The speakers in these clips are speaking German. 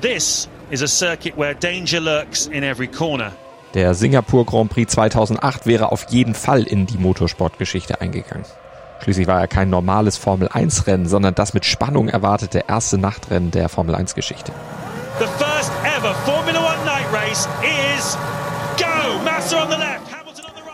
This is a circuit where danger lurks in every corner. Der Singapur Grand Prix 2008 wäre auf jeden Fall in die Motorsportgeschichte eingegangen. Schließlich war er kein normales Formel-1-Rennen, sondern das mit Spannung erwartete erste Nachtrennen der Formel-1-Geschichte. The first ever Formula One night race is go! Massa on the left.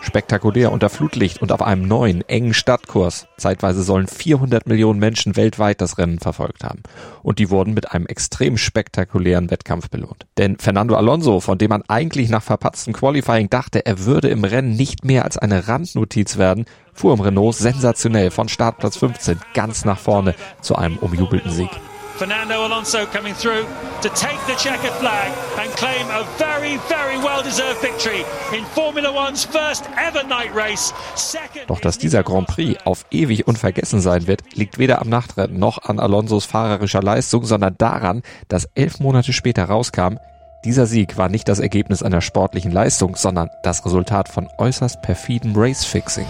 Spektakulär unter Flutlicht und auf einem neuen, engen Stadtkurs. Zeitweise sollen 400 Millionen Menschen weltweit das Rennen verfolgt haben. Und die wurden mit einem extrem spektakulären Wettkampf belohnt. Denn Fernando Alonso, von dem man eigentlich nach verpatztem Qualifying dachte, er würde im Rennen nicht mehr als eine Randnotiz werden, fuhr im Renault sensationell von Startplatz 15 ganz nach vorne zu einem umjubelten Sieg. Fernando Alonso coming through to take the checkered flag and claim a very, very well-deserved victory in Formula One's first ever night race. Second Doch dass dieser Grand Prix auf ewig unvergessen sein wird, liegt weder am Nachtrennen noch an Alonsos fahrerischer Leistung, sondern daran, dass elf Monate später rauskam, dieser Sieg war nicht das Ergebnis einer sportlichen Leistung, sondern das Resultat von äußerst perfidem Racefixing.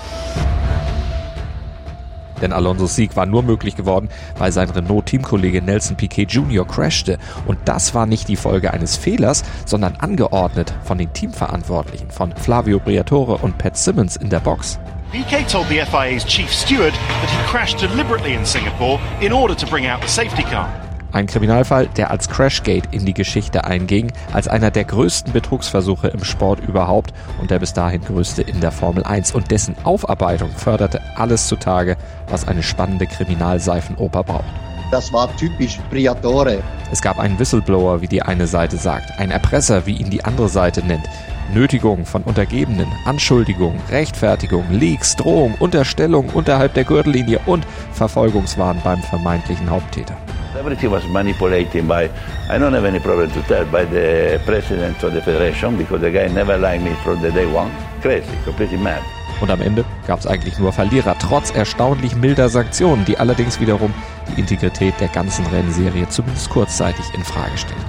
Denn Alonsos Sieg war nur möglich geworden, weil sein Renault-Teamkollege Nelson Piquet Jr. crashte. Und das war nicht die Folge eines Fehlers, sondern angeordnet von den Teamverantwortlichen, von Flavio Briatore und Pat Simmons in der Box. Piquet told the FIA's chief steward that he crashed deliberately in Singapore in order to bring out the safety car. Ein Kriminalfall, der als Crashgate in die Geschichte einging, als einer der größten Betrugsversuche im Sport überhaupt und der bis dahin größte in der Formel 1 und dessen Aufarbeitung förderte alles zutage, was eine spannende Kriminalseifenoper braucht. Das war typisch Briatore. Es gab einen Whistleblower, wie die eine Seite sagt, ein Erpresser, wie ihn die andere Seite nennt, Nötigung von Untergebenen, Anschuldigung, Rechtfertigung, Leaks, Drohung, Unterstellung unterhalb der Gürtellinie und Verfolgungswahn beim vermeintlichen Haupttäter. Everything was manipulated by, I don't have any problem to tell, by the president of the federation because the guy never liked me from the day one. Crazy, completely mad. Und am Ende gab es eigentlich nur Verlierer, trotz erstaunlich milder Sanktionen, die allerdings wiederum die Integrität der ganzen Rennserie zumindest kurzzeitig in Frage stellen.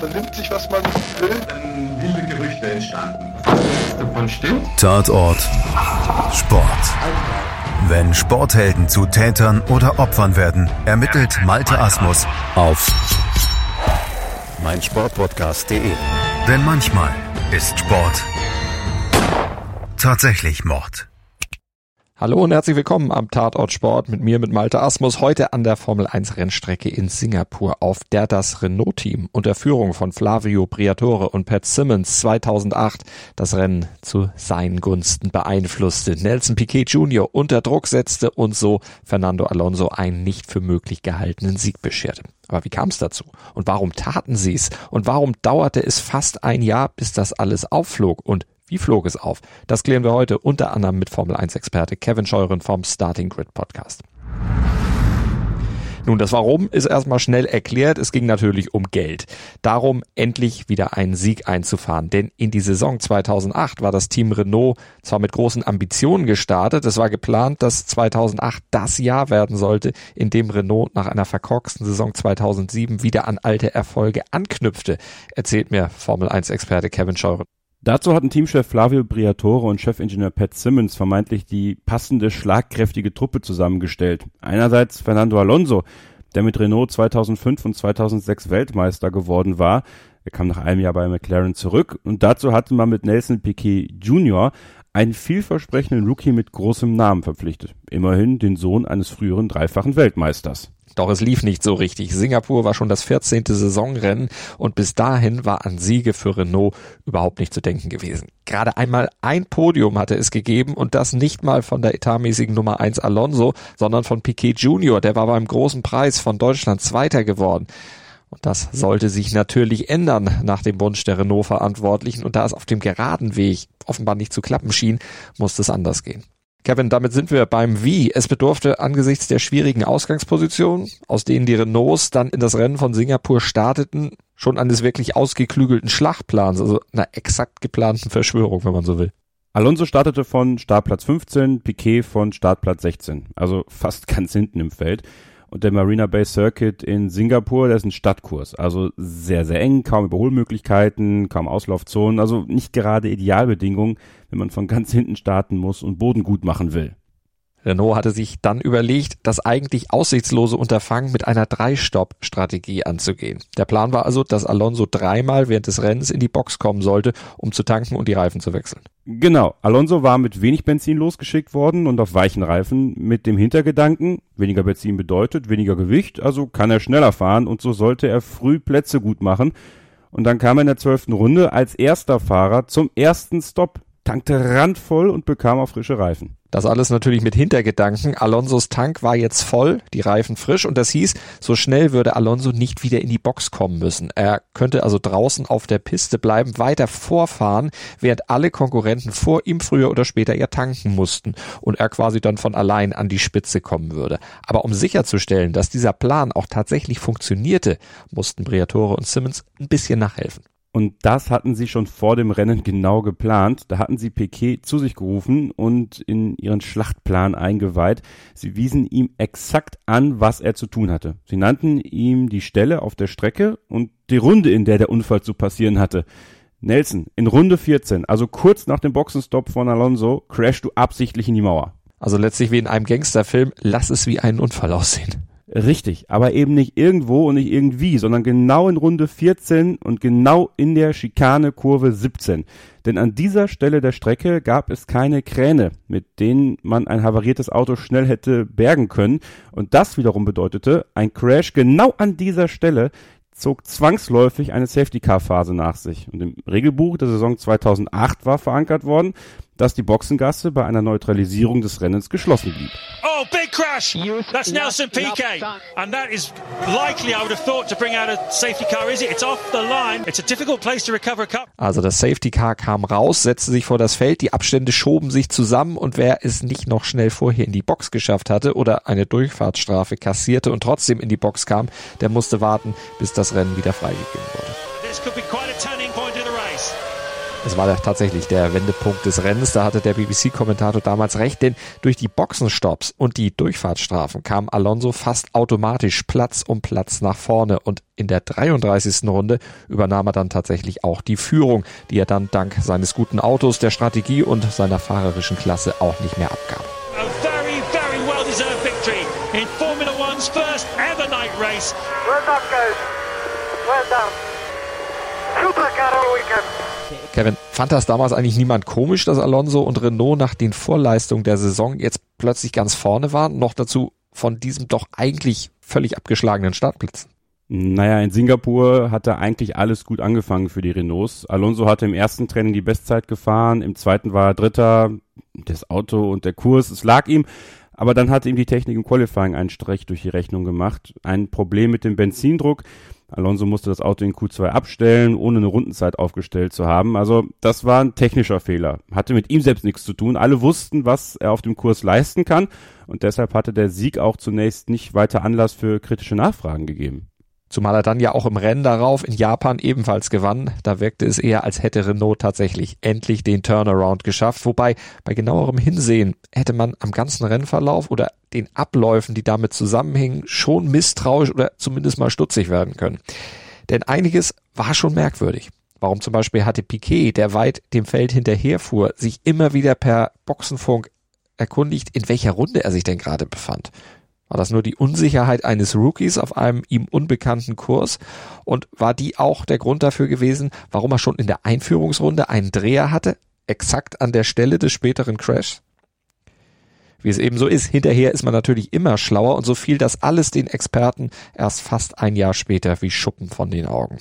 Man nimmt sich, was man will, dann wilde Gerüchte entstanden. Davon stimmt. Tatort Sport. Wenn Sporthelden zu Tätern oder Opfern werden, ermittelt Malte Asmus auf meinsportpodcast.de. Denn manchmal ist Sport tatsächlich Mord. Hallo und herzlich willkommen am Tatort Sport mit mir, mit Malte Asmus, heute an der Formel 1 Rennstrecke in Singapur, auf der das Renault-Team unter Führung von Flavio Briatore und Pat Simmons 2008 das Rennen zu seinen Gunsten beeinflusste, Nelson Piquet Jr. unter Druck setzte und so Fernando Alonso einen nicht für möglich gehaltenen Sieg bescherte. Aber wie kam es dazu? Und warum taten sie es? Und warum dauerte es fast ein Jahr, bis das alles aufflog? Und wie flog es auf? Das klären wir heute unter anderem mit Formel 1 Experte Kevin Scheuren vom Starting Grid Podcast. Nun, das Warum ist erstmal schnell erklärt. Es ging natürlich um Geld. Darum, endlich wieder einen Sieg einzufahren. Denn in die Saison 2008 war das Team Renault zwar mit großen Ambitionen gestartet. Es war geplant, dass 2008 das Jahr werden sollte, in dem Renault nach einer verkorksten Saison 2007 wieder an alte Erfolge anknüpfte. Erzählt mir Formel 1 Experte Kevin Scheuren. Dazu hatten Teamchef Flavio Briatore und Chefingenieur Pat Simmons vermeintlich die passende, schlagkräftige Truppe zusammengestellt. Einerseits Fernando Alonso, der mit Renault 2005 und 2006 Weltmeister geworden war. Er kam nach einem Jahr bei McLaren zurück und dazu hatte man mit Nelson Piquet Jr. einen vielversprechenden Rookie mit großem Namen verpflichtet. Immerhin den Sohn eines früheren dreifachen Weltmeisters. Doch es lief nicht so richtig. Singapur war schon das 14. Saisonrennen und bis dahin war an Siege für Renault überhaupt nicht zu denken gewesen. Gerade einmal ein Podium hatte es gegeben und das nicht mal von der etatmäßigen Nummer 1 Alonso, sondern von Piquet Junior. Der war beim großen Preis von Deutschland Zweiter geworden. Und das sollte sich natürlich ändern nach dem Wunsch der Renault-Verantwortlichen. Und da es auf dem geraden Weg offenbar nicht zu klappen schien, musste es anders gehen. Kevin, damit sind wir beim Wie. Es bedurfte angesichts der schwierigen Ausgangspositionen, aus denen die Renaults dann in das Rennen von Singapur starteten, schon eines wirklich ausgeklügelten Schlachtplans, also einer exakt geplanten Verschwörung, wenn man so will. Alonso startete von Startplatz 15, Piquet von Startplatz 16, also fast ganz hinten im Feld. Und der Marina Bay Circuit in Singapur, der ist ein Stadtkurs. Also sehr, sehr eng, kaum Überholmöglichkeiten, kaum Auslaufzonen. Also nicht gerade Idealbedingungen, wenn man von ganz hinten starten muss und Boden gut machen will. Renault hatte sich dann überlegt, das eigentlich aussichtslose Unterfangen mit einer Drei-Stopp-Strategie anzugehen. Der Plan war also, dass Alonso dreimal während des Rennens in die Box kommen sollte, um zu tanken und die Reifen zu wechseln. Genau, Alonso war mit wenig Benzin losgeschickt worden und auf weichen Reifen mit dem Hintergedanken, weniger Benzin bedeutet weniger Gewicht, also kann er schneller fahren und so sollte er früh Plätze gut machen. Und dann kam er in der zwölften Runde als erster Fahrer zum ersten Stopp, tankte randvoll und bekam auch frische Reifen. Das alles natürlich mit Hintergedanken. Alonsos Tank war jetzt voll, die Reifen frisch und das hieß, so schnell würde Alonso nicht wieder in die Box kommen müssen. Er könnte also draußen auf der Piste bleiben, weiter vorfahren, während alle Konkurrenten vor ihm früher oder später ihr tanken mussten und er quasi dann von allein an die Spitze kommen würde. Aber um sicherzustellen, dass dieser Plan auch tatsächlich funktionierte, mussten Briatore und Simmons ein bisschen nachhelfen. Und das hatten sie schon vor dem Rennen genau geplant. Da hatten sie Piquet zu sich gerufen und in ihren Schlachtplan eingeweiht. Sie wiesen ihm exakt an, was er zu tun hatte. Sie nannten ihm die Stelle auf der Strecke und die Runde, in der der Unfall zu passieren hatte. Nelson, in Runde 14, also kurz nach dem Boxenstopp von Alonso, crashst du absichtlich in die Mauer. Also letztlich wie in einem Gangsterfilm, lass es wie einen Unfall aussehen. Richtig, aber eben nicht irgendwo und nicht irgendwie, sondern genau in Runde 14 und genau in der Schikane Kurve 17. Denn an dieser Stelle der Strecke gab es keine Kräne, mit denen man ein havariertes Auto schnell hätte bergen können. Und das wiederum bedeutete, ein Crash genau an dieser Stelle zog zwangsläufig eine Safety-Car-Phase nach sich. Und im Regelbuch der Saison 2008 war verankert worden, dass die Boxengasse bei einer Neutralisierung des Rennens geschlossen blieb. Oh, big crash! That's Nelson Piquet, and that is likely, I would have thought, to bring out a safety car. Is it? It's off the line. It's a difficult place to recover a cup. Also das Safety Car kam raus, setzte sich vor das Feld, die Abstände schoben sich zusammen und wer es nicht noch schnell vorher in die Box geschafft hatte oder eine Durchfahrtsstrafe kassierte und trotzdem in die Box kam, der musste warten, bis das Rennen wieder freigegeben wurde. Es war tatsächlich der Wendepunkt des Rennens. Da hatte der BBC-Kommentator damals recht, denn durch die Boxenstopps und die Durchfahrtsstrafen kam Alonso fast automatisch Platz um Platz nach vorne und in der 33. Runde übernahm er dann tatsächlich auch die Führung, die er dann dank seines guten Autos, der Strategie und seiner fahrerischen Klasse auch nicht mehr abgab. A very, very well deserved victory in Formula One's first ever night race. Well done, guys. Well done. Super car all weekend. Kevin, fand das damals eigentlich niemand komisch, dass Alonso und Renault nach den Vorleistungen der Saison jetzt plötzlich ganz vorne waren? Noch dazu von diesem doch eigentlich völlig abgeschlagenen Startplatz. Naja, in Singapur hatte eigentlich alles gut angefangen für die Renaults. Alonso hatte im ersten Training die Bestzeit gefahren, im zweiten war er Dritter. Das Auto und der Kurs, es lag ihm. Aber dann hatte ihm die Technik im Qualifying einen Strich durch die Rechnung gemacht. Ein Problem mit dem Benzindruck. Alonso musste das Auto in Q2 abstellen, ohne eine Rundenzeit aufgestellt zu haben. Also das war ein technischer Fehler. Hatte mit ihm selbst nichts zu tun. Alle wussten, was er auf dem Kurs leisten kann. Und deshalb hatte der Sieg auch zunächst nicht weiter Anlass für kritische Nachfragen gegeben. Zumal er dann ja auch im Rennen darauf in Japan ebenfalls gewann. Da wirkte es eher, als hätte Renault tatsächlich endlich den Turnaround geschafft. Wobei bei genauerem Hinsehen hätte man am ganzen Rennverlauf oder den Abläufen, die damit zusammenhingen, schon misstrauisch oder zumindest mal stutzig werden können. Denn einiges war schon merkwürdig. Warum zum Beispiel hatte Piquet, der weit dem Feld hinterherfuhr, sich immer wieder per Boxenfunk erkundigt, in welcher Runde er sich denn gerade befand. War das nur die Unsicherheit eines Rookies auf einem ihm unbekannten Kurs? Und war die auch der Grund dafür gewesen, warum er schon in der Einführungsrunde einen Dreher hatte, exakt an der Stelle des späteren Crashs? Wie es eben so ist, hinterher ist man natürlich immer schlauer und so fiel das alles den Experten erst fast ein Jahr später wie Schuppen von den Augen.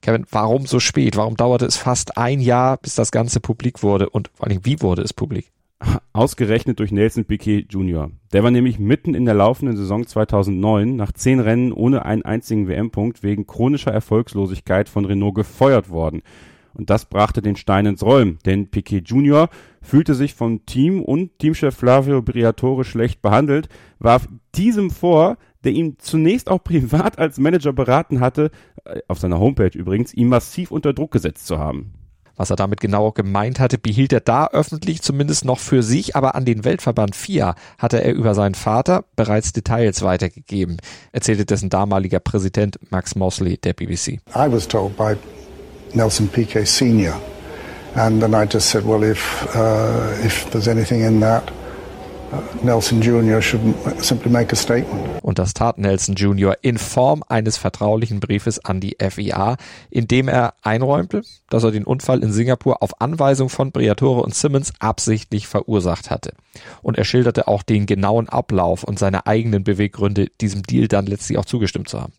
Kevin, warum so spät? Warum dauerte es fast ein Jahr, bis das Ganze publik wurde? Und vor allem, wie wurde es publik? Ausgerechnet durch Nelson Piquet Jr. Der war nämlich mitten in der laufenden Saison 2009 nach zehn Rennen ohne einen einzigen WM-Punkt wegen chronischer Erfolgslosigkeit von Renault gefeuert worden. Und das brachte den Stein ins Rollen, denn Piquet Jr. fühlte sich vom Team und Teamchef Flavio Briatore schlecht behandelt, warf diesem vor, der ihn zunächst auch privat als Manager beraten hatte, äh, auf seiner Homepage übrigens, ihn massiv unter Druck gesetzt zu haben. Was er damit genau gemeint hatte, behielt er da öffentlich zumindest noch für sich, aber an den Weltverband FIA hatte er über seinen Vater bereits Details weitergegeben, erzählte dessen damaliger Präsident Max Mosley der BBC. I was told by Nelson Piquet Sr. and then I just said, well, if, uh, if there's anything in that, Nelson Jr. should simply make a statement. Und das tat Nelson Jr. in Form eines vertraulichen Briefes an die FIA, in dem er einräumte, dass er den Unfall in Singapur auf Anweisung von Briatore und Simmons absichtlich verursacht hatte. Und er schilderte auch den genauen Ablauf und seine eigenen Beweggründe, diesem Deal dann letztlich auch zugestimmt zu haben.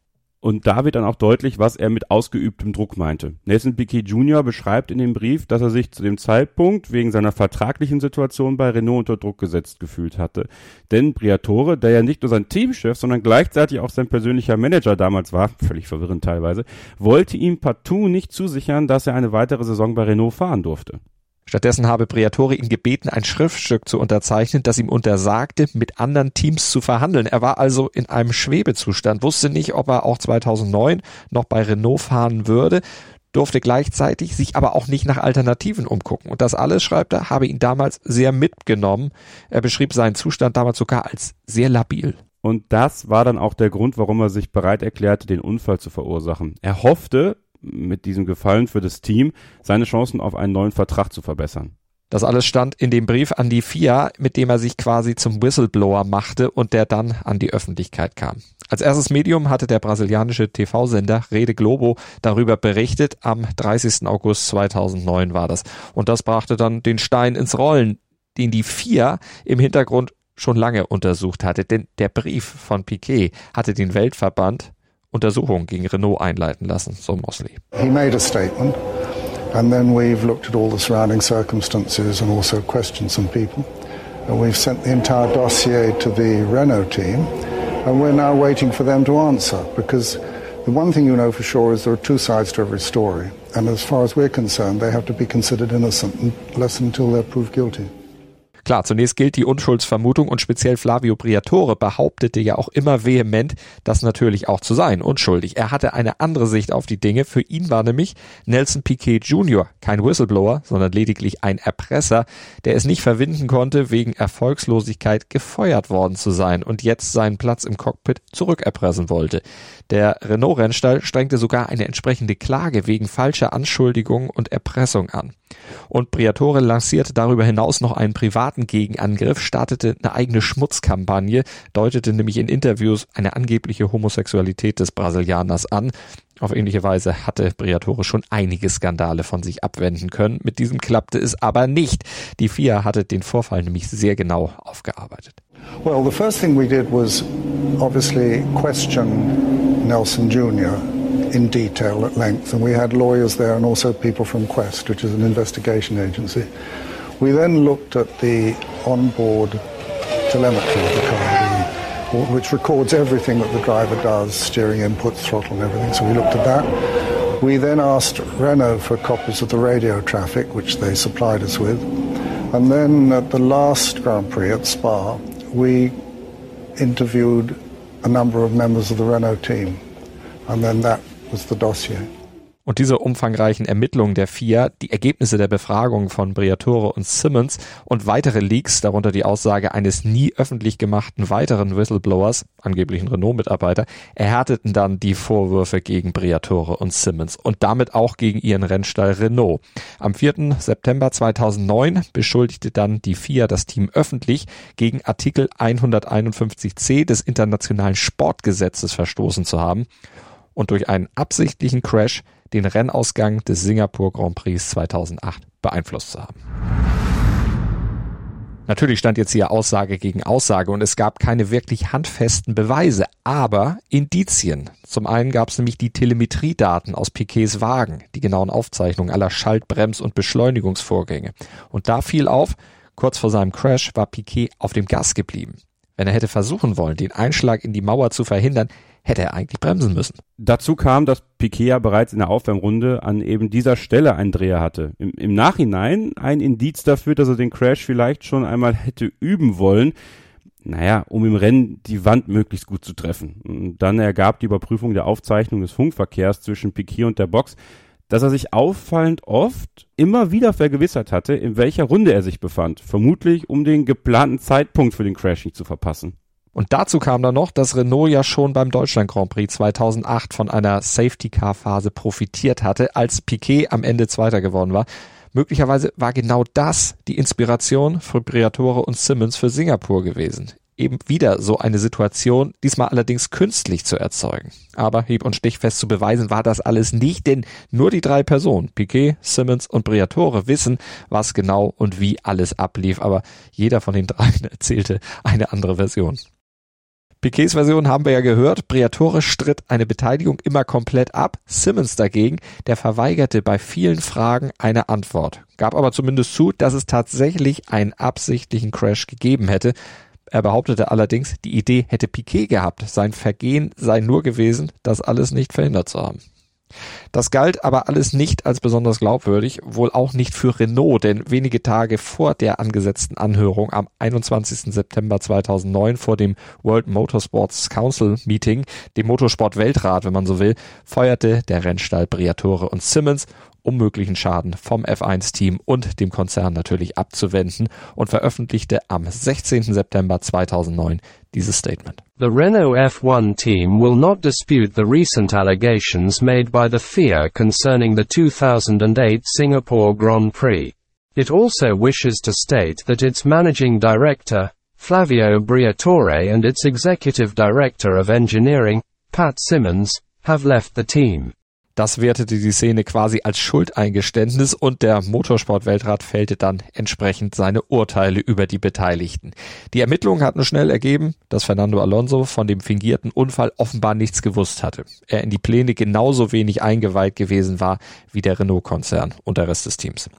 Und da wird dann auch deutlich, was er mit ausgeübtem Druck meinte. Nelson Piquet Jr. beschreibt in dem Brief, dass er sich zu dem Zeitpunkt wegen seiner vertraglichen Situation bei Renault unter Druck gesetzt gefühlt hatte. Denn Briatore, der ja nicht nur sein Teamchef, sondern gleichzeitig auch sein persönlicher Manager damals war, völlig verwirrend teilweise, wollte ihm partout nicht zusichern, dass er eine weitere Saison bei Renault fahren durfte. Stattdessen habe Briatore ihn gebeten, ein Schriftstück zu unterzeichnen, das ihm untersagte, mit anderen Teams zu verhandeln. Er war also in einem Schwebezustand, wusste nicht, ob er auch 2009 noch bei Renault fahren würde, durfte gleichzeitig sich aber auch nicht nach Alternativen umgucken. Und das alles, schreibt er, habe ihn damals sehr mitgenommen. Er beschrieb seinen Zustand damals sogar als sehr labil. Und das war dann auch der Grund, warum er sich bereit erklärte, den Unfall zu verursachen. Er hoffte, mit diesem Gefallen für das Team seine Chancen auf einen neuen Vertrag zu verbessern. Das alles stand in dem Brief an die FIA, mit dem er sich quasi zum Whistleblower machte und der dann an die Öffentlichkeit kam. Als erstes Medium hatte der brasilianische TV-Sender Rede Globo darüber berichtet. Am 30. August 2009 war das. Und das brachte dann den Stein ins Rollen, den die FIA im Hintergrund schon lange untersucht hatte. Denn der Brief von Piquet hatte den Weltverband Untersuchungen gegen Renault einleiten lassen, so Mosley. He made a statement and then we've looked at all the surrounding circumstances and also questioned some people. And we've sent the entire dossier to the Renault team and we're now waiting for them to answer because the one thing you know for sure is there are two sides to every story. And as far as we're concerned, they have to be considered innocent unless until they're proved guilty. Klar, zunächst gilt die Unschuldsvermutung und speziell Flavio Briatore behauptete ja auch immer vehement, das natürlich auch zu sein, unschuldig. Er hatte eine andere Sicht auf die Dinge. Für ihn war nämlich Nelson Piquet Jr. kein Whistleblower, sondern lediglich ein Erpresser, der es nicht verwinden konnte, wegen Erfolgslosigkeit gefeuert worden zu sein und jetzt seinen Platz im Cockpit zurückerpressen wollte. Der Renault-Rennstall strengte sogar eine entsprechende Klage wegen falscher Anschuldigungen und Erpressung an. Und Briatore lancierte darüber hinaus noch einen privaten Gegenangriff, startete eine eigene Schmutzkampagne, deutete nämlich in Interviews eine angebliche Homosexualität des Brasilianers an. Auf ähnliche Weise hatte Briatore schon einige Skandale von sich abwenden können. Mit diesem klappte es aber nicht. Die FIA hatte den Vorfall nämlich sehr genau aufgearbeitet. Well, the first thing we did was obviously question Nelson Jr. in detail at length, and we had lawyers there and also people from Quest, which is an investigation agency. We then looked at the onboard telemetry of the car, which records everything that the driver does, steering input, throttle, and everything. So we looked at that. We then asked Renault for copies of the radio traffic, which they supplied us with. And then at the last Grand Prix at Spa, we interviewed a number of members of the Renault team. And then that was the dossier. Und diese umfangreichen Ermittlungen der FIA, die Ergebnisse der Befragung von Briatore und Simmons und weitere Leaks, darunter die Aussage eines nie öffentlich gemachten weiteren Whistleblowers, angeblichen Renault-Mitarbeiter, erhärteten dann die Vorwürfe gegen Briatore und Simmons und damit auch gegen ihren Rennstall Renault. Am 4. September 2009 beschuldigte dann die FIA das Team öffentlich, gegen Artikel 151c des internationalen Sportgesetzes verstoßen zu haben und durch einen absichtlichen Crash den Rennausgang des Singapur Grand Prix 2008 beeinflusst zu haben. Natürlich stand jetzt hier Aussage gegen Aussage und es gab keine wirklich handfesten Beweise, aber Indizien. Zum einen gab es nämlich die Telemetriedaten aus Piquets Wagen, die genauen Aufzeichnungen aller Schalt-, Brems- und Beschleunigungsvorgänge. Und da fiel auf, kurz vor seinem Crash war Piquet auf dem Gas geblieben. Wenn er hätte versuchen wollen, den Einschlag in die Mauer zu verhindern, hätte er eigentlich bremsen müssen. Dazu kam, dass Piquet ja bereits in der Aufwärmrunde an eben dieser Stelle einen Dreher hatte. Im, Im Nachhinein ein Indiz dafür, dass er den Crash vielleicht schon einmal hätte üben wollen. Naja, um im Rennen die Wand möglichst gut zu treffen. Und dann ergab die Überprüfung der Aufzeichnung des Funkverkehrs zwischen Piquet und der Box, dass er sich auffallend oft immer wieder vergewissert hatte, in welcher Runde er sich befand. Vermutlich, um den geplanten Zeitpunkt für den Crash nicht zu verpassen. Und dazu kam dann noch, dass Renault ja schon beim Deutschland Grand Prix 2008 von einer Safety Car Phase profitiert hatte, als Piquet am Ende Zweiter geworden war. Möglicherweise war genau das die Inspiration für Briatore und Simmons für Singapur gewesen eben wieder so eine Situation, diesmal allerdings künstlich zu erzeugen. Aber hieb- und stichfest zu beweisen war das alles nicht, denn nur die drei Personen, Piquet, Simmons und Briatore, wissen, was genau und wie alles ablief, aber jeder von den dreien erzählte eine andere Version. Piquets Version haben wir ja gehört. Briatore stritt eine Beteiligung immer komplett ab. Simmons dagegen, der verweigerte bei vielen Fragen eine Antwort, gab aber zumindest zu, dass es tatsächlich einen absichtlichen Crash gegeben hätte. Er behauptete allerdings, die Idee hätte Piquet gehabt. Sein Vergehen sei nur gewesen, das alles nicht verhindert zu haben. Das galt aber alles nicht als besonders glaubwürdig, wohl auch nicht für Renault, denn wenige Tage vor der angesetzten Anhörung am 21. September 2009 vor dem World Motorsports Council Meeting, dem Motorsport-Weltrat, wenn man so will, feuerte der Rennstall Briatore und Simmons um möglichen Schaden vom F1-Team und dem Konzern natürlich abzuwenden und veröffentlichte am 16. September 2009 dieses Statement. The Renault F1 team will not dispute the recent allegations made by the FIA concerning the 2008 Singapore Grand Prix. It also wishes to state that its managing director, Flavio Briatore and its executive director of engineering, Pat Simmons, have left the team. Das wertete die Szene quasi als Schuldeingeständnis und der Motorsportweltrat fällte dann entsprechend seine Urteile über die Beteiligten. Die Ermittlungen hatten schnell ergeben, dass Fernando Alonso von dem fingierten Unfall offenbar nichts gewusst hatte. Er in die Pläne genauso wenig eingeweiht gewesen war wie der Renault-Konzern und der Rest des Teams.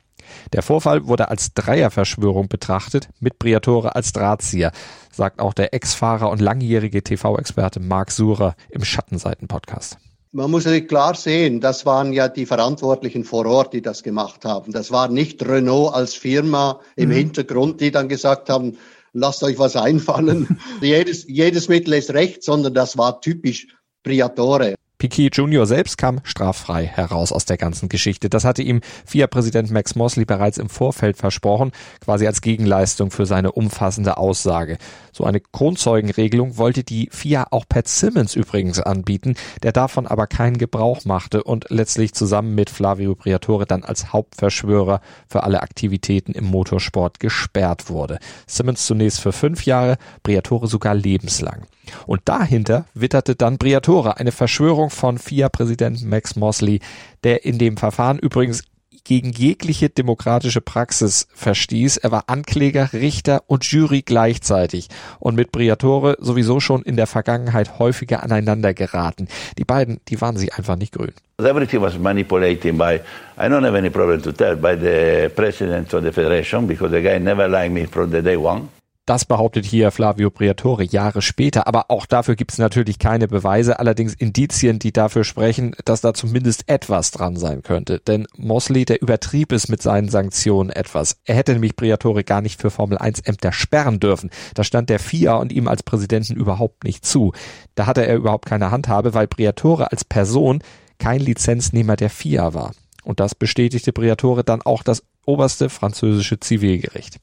Der Vorfall wurde als Dreierverschwörung betrachtet, mit Briatore als Drahtzieher, sagt auch der Ex-Fahrer und langjährige TV-Experte Marc Surer im Schattenseiten-Podcast. Man muss klar sehen, das waren ja die Verantwortlichen vor Ort, die das gemacht haben. Das war nicht Renault als Firma im mhm. Hintergrund, die dann gesagt haben, lasst euch was einfallen. jedes, jedes Mittel ist recht, sondern das war typisch Priatore. Piquet Jr. selbst kam straffrei heraus aus der ganzen Geschichte. Das hatte ihm FIA-Präsident Max Mosley bereits im Vorfeld versprochen, quasi als Gegenleistung für seine umfassende Aussage. So eine Kronzeugenregelung wollte die FIA auch Pat Simmons übrigens anbieten, der davon aber keinen Gebrauch machte und letztlich zusammen mit Flavio Briatore dann als Hauptverschwörer für alle Aktivitäten im Motorsport gesperrt wurde. Simmons zunächst für fünf Jahre, Briatore sogar lebenslang. Und dahinter witterte dann Briatore, eine Verschwörung von FIA-Präsident Max Mosley, der in dem Verfahren übrigens gegen jegliche demokratische Praxis verstieß. Er war Ankläger, Richter und Jury gleichzeitig und mit Briatore sowieso schon in der Vergangenheit häufiger aneinander geraten. Die beiden, die waren sich einfach nicht grün. Everything was manipulated by, I don't have any problem to tell, by the president of the federation because the guy never liked me from the day one. Das behauptet hier Flavio Briatore Jahre später, aber auch dafür gibt es natürlich keine Beweise, allerdings Indizien, die dafür sprechen, dass da zumindest etwas dran sein könnte. Denn Mosley, der übertrieb es mit seinen Sanktionen etwas. Er hätte nämlich Briatore gar nicht für Formel 1 Ämter sperren dürfen. Da stand der FIA und ihm als Präsidenten überhaupt nicht zu. Da hatte er überhaupt keine Handhabe, weil Briatore als Person kein Lizenznehmer der FIA war. Und das bestätigte Briatore dann auch das oberste französische Zivilgericht.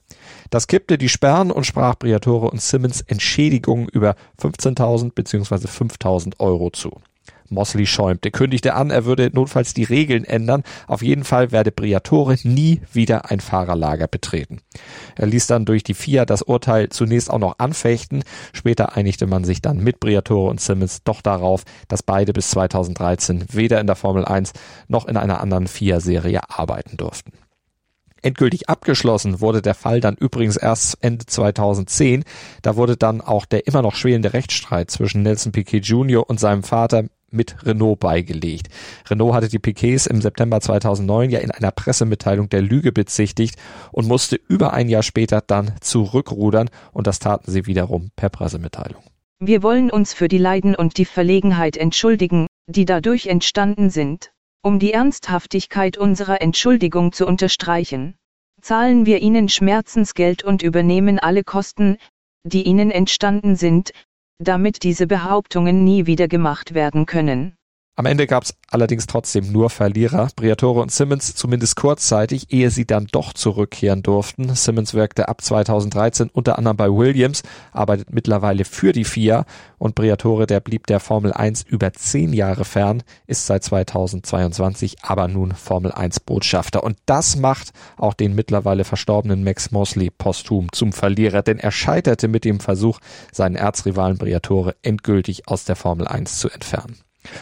Das kippte die Sperren und sprach Briatore und Simmons Entschädigungen über 15.000 bzw. 5.000 Euro zu. Mosley schäumte, kündigte an, er würde notfalls die Regeln ändern. Auf jeden Fall werde Briatore nie wieder ein Fahrerlager betreten. Er ließ dann durch die FIA das Urteil zunächst auch noch anfechten. Später einigte man sich dann mit Briatore und Simmons doch darauf, dass beide bis 2013 weder in der Formel 1 noch in einer anderen FIA-Serie arbeiten durften. Endgültig abgeschlossen wurde der Fall dann übrigens erst Ende 2010. Da wurde dann auch der immer noch schwelende Rechtsstreit zwischen Nelson Piquet Jr. und seinem Vater mit Renault beigelegt. Renault hatte die Piquets im September 2009 ja in einer Pressemitteilung der Lüge bezichtigt und musste über ein Jahr später dann zurückrudern und das taten sie wiederum per Pressemitteilung. Wir wollen uns für die Leiden und die Verlegenheit entschuldigen, die dadurch entstanden sind. Um die Ernsthaftigkeit unserer Entschuldigung zu unterstreichen, zahlen wir Ihnen Schmerzensgeld und übernehmen alle Kosten, die Ihnen entstanden sind, damit diese Behauptungen nie wieder gemacht werden können. Am Ende gab es allerdings trotzdem nur Verlierer. Briatore und Simmons zumindest kurzzeitig, ehe sie dann doch zurückkehren durften. Simmons wirkte ab 2013 unter anderem bei Williams, arbeitet mittlerweile für die FIA und Briatore, der blieb der Formel 1 über zehn Jahre fern, ist seit 2022 aber nun Formel 1 Botschafter. Und das macht auch den mittlerweile verstorbenen Max Mosley posthum zum Verlierer, denn er scheiterte mit dem Versuch, seinen Erzrivalen Briatore endgültig aus der Formel 1 zu entfernen.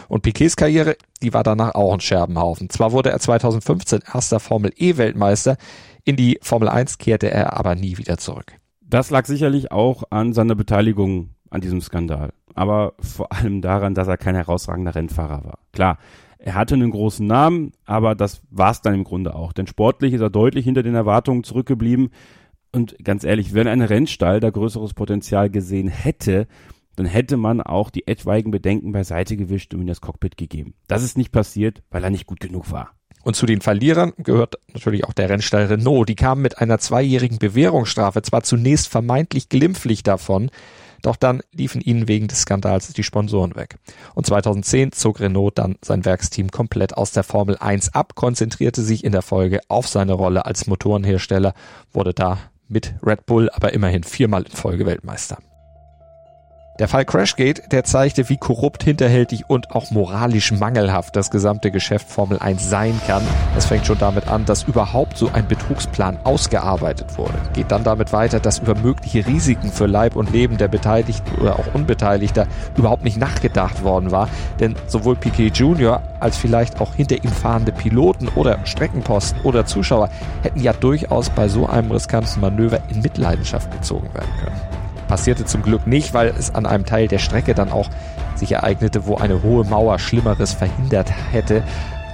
Und Piquets Karriere, die war danach auch ein Scherbenhaufen. Zwar wurde er 2015 erster Formel E-Weltmeister, in die Formel 1 kehrte er aber nie wieder zurück. Das lag sicherlich auch an seiner Beteiligung an diesem Skandal. Aber vor allem daran, dass er kein herausragender Rennfahrer war. Klar, er hatte einen großen Namen, aber das war's dann im Grunde auch. Denn sportlich ist er deutlich hinter den Erwartungen zurückgeblieben. Und ganz ehrlich, wenn ein Rennstall da größeres Potenzial gesehen hätte, dann hätte man auch die etwaigen Bedenken beiseite gewischt und ihm das Cockpit gegeben. Das ist nicht passiert, weil er nicht gut genug war. Und zu den Verlierern gehört natürlich auch der Rennstall Renault. Die kamen mit einer zweijährigen Bewährungsstrafe zwar zunächst vermeintlich glimpflich davon, doch dann liefen ihnen wegen des Skandals die Sponsoren weg. Und 2010 zog Renault dann sein Werksteam komplett aus der Formel 1 ab, konzentrierte sich in der Folge auf seine Rolle als Motorenhersteller, wurde da mit Red Bull aber immerhin viermal in Folge Weltmeister. Der Fall Crashgate, der zeigte, wie korrupt, hinterhältig und auch moralisch mangelhaft das gesamte Geschäft Formel 1 sein kann. Es fängt schon damit an, dass überhaupt so ein Betrugsplan ausgearbeitet wurde. Geht dann damit weiter, dass über mögliche Risiken für Leib und Leben der Beteiligten oder auch Unbeteiligter überhaupt nicht nachgedacht worden war. Denn sowohl Piquet Jr. als vielleicht auch hinter ihm fahrende Piloten oder Streckenposten oder Zuschauer hätten ja durchaus bei so einem riskanten Manöver in Mitleidenschaft gezogen werden können passierte zum Glück nicht, weil es an einem Teil der Strecke dann auch sich ereignete, wo eine hohe Mauer Schlimmeres verhindert hätte,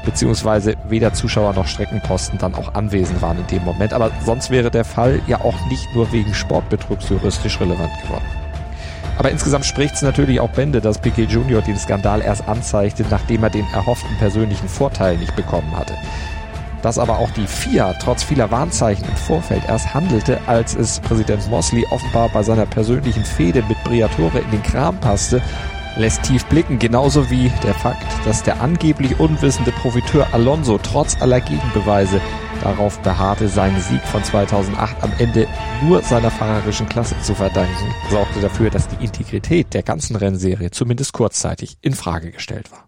beziehungsweise weder Zuschauer noch Streckenposten dann auch anwesend waren in dem Moment. Aber sonst wäre der Fall ja auch nicht nur wegen Sportbetrugs juristisch relevant geworden. Aber insgesamt spricht es natürlich auch Bände, dass Piquet Jr. den Skandal erst anzeigte, nachdem er den erhofften persönlichen Vorteil nicht bekommen hatte dass aber auch die FIA trotz vieler Warnzeichen im Vorfeld erst handelte, als es Präsident Mosley offenbar bei seiner persönlichen Fehde mit Briatore in den Kram passte, lässt tief blicken, genauso wie der Fakt, dass der angeblich unwissende Profiteur Alonso trotz aller Gegenbeweise darauf beharrte, seinen Sieg von 2008 am Ende nur seiner fahrerischen Klasse zu verdanken, sorgte dafür, dass die Integrität der ganzen Rennserie zumindest kurzzeitig in Frage gestellt war.